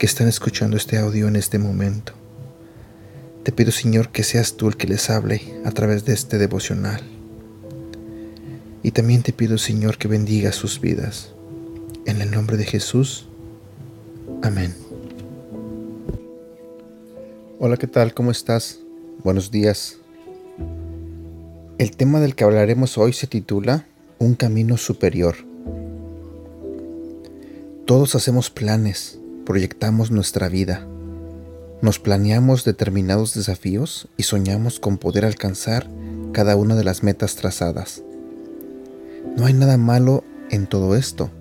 que están escuchando este audio en este momento. Te pido, Señor, que seas tú el que les hable a través de este devocional. Y también te pido, Señor, que bendiga sus vidas. En el nombre de Jesús. Amén. Hola, ¿qué tal? ¿Cómo estás? Buenos días. El tema del que hablaremos hoy se titula Un camino superior. Todos hacemos planes, proyectamos nuestra vida, nos planeamos determinados desafíos y soñamos con poder alcanzar cada una de las metas trazadas. No hay nada malo en todo esto.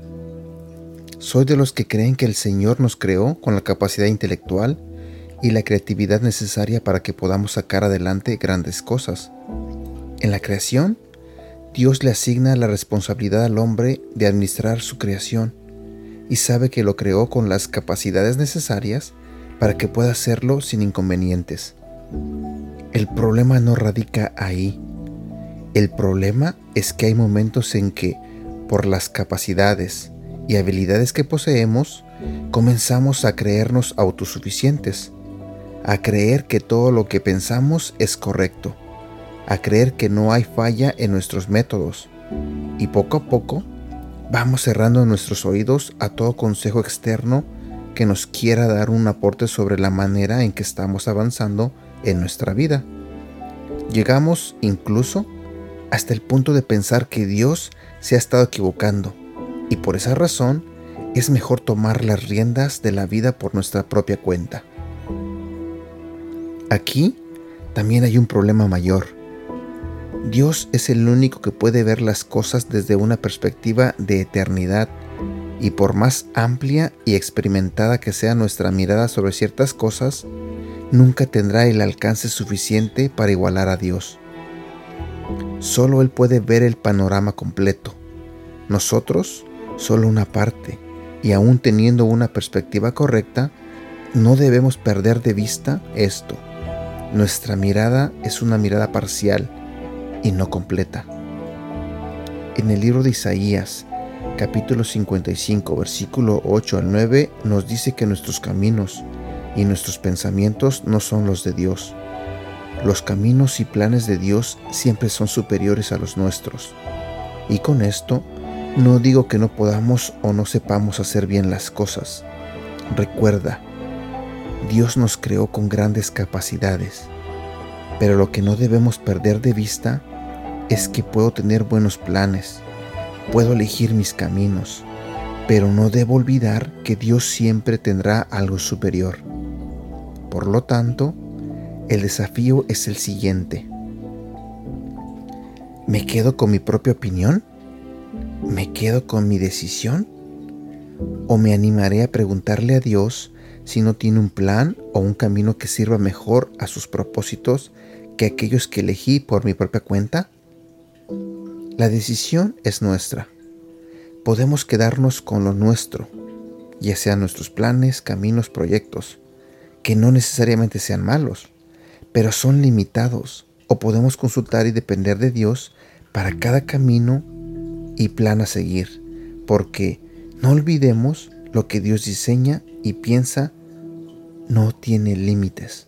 Soy de los que creen que el Señor nos creó con la capacidad intelectual y la creatividad necesaria para que podamos sacar adelante grandes cosas. En la creación, Dios le asigna la responsabilidad al hombre de administrar su creación y sabe que lo creó con las capacidades necesarias para que pueda hacerlo sin inconvenientes. El problema no radica ahí. El problema es que hay momentos en que, por las capacidades y habilidades que poseemos, comenzamos a creernos autosuficientes a creer que todo lo que pensamos es correcto, a creer que no hay falla en nuestros métodos. Y poco a poco vamos cerrando nuestros oídos a todo consejo externo que nos quiera dar un aporte sobre la manera en que estamos avanzando en nuestra vida. Llegamos incluso hasta el punto de pensar que Dios se ha estado equivocando y por esa razón es mejor tomar las riendas de la vida por nuestra propia cuenta. Aquí también hay un problema mayor. Dios es el único que puede ver las cosas desde una perspectiva de eternidad y por más amplia y experimentada que sea nuestra mirada sobre ciertas cosas, nunca tendrá el alcance suficiente para igualar a Dios. Solo Él puede ver el panorama completo. Nosotros, solo una parte, y aún teniendo una perspectiva correcta, no debemos perder de vista esto nuestra mirada es una mirada parcial y no completa. En el libro de Isaías, capítulo 55, versículo 8 al 9, nos dice que nuestros caminos y nuestros pensamientos no son los de Dios. Los caminos y planes de Dios siempre son superiores a los nuestros. Y con esto, no digo que no podamos o no sepamos hacer bien las cosas. Recuerda, Dios nos creó con grandes capacidades, pero lo que no debemos perder de vista es que puedo tener buenos planes, puedo elegir mis caminos, pero no debo olvidar que Dios siempre tendrá algo superior. Por lo tanto, el desafío es el siguiente. ¿Me quedo con mi propia opinión? ¿Me quedo con mi decisión? ¿O me animaré a preguntarle a Dios si no tiene un plan o un camino que sirva mejor a sus propósitos que aquellos que elegí por mi propia cuenta? La decisión es nuestra. Podemos quedarnos con lo nuestro, ya sean nuestros planes, caminos, proyectos, que no necesariamente sean malos, pero son limitados, o podemos consultar y depender de Dios para cada camino y plan a seguir, porque no olvidemos lo que Dios diseña y piensa no tiene límites.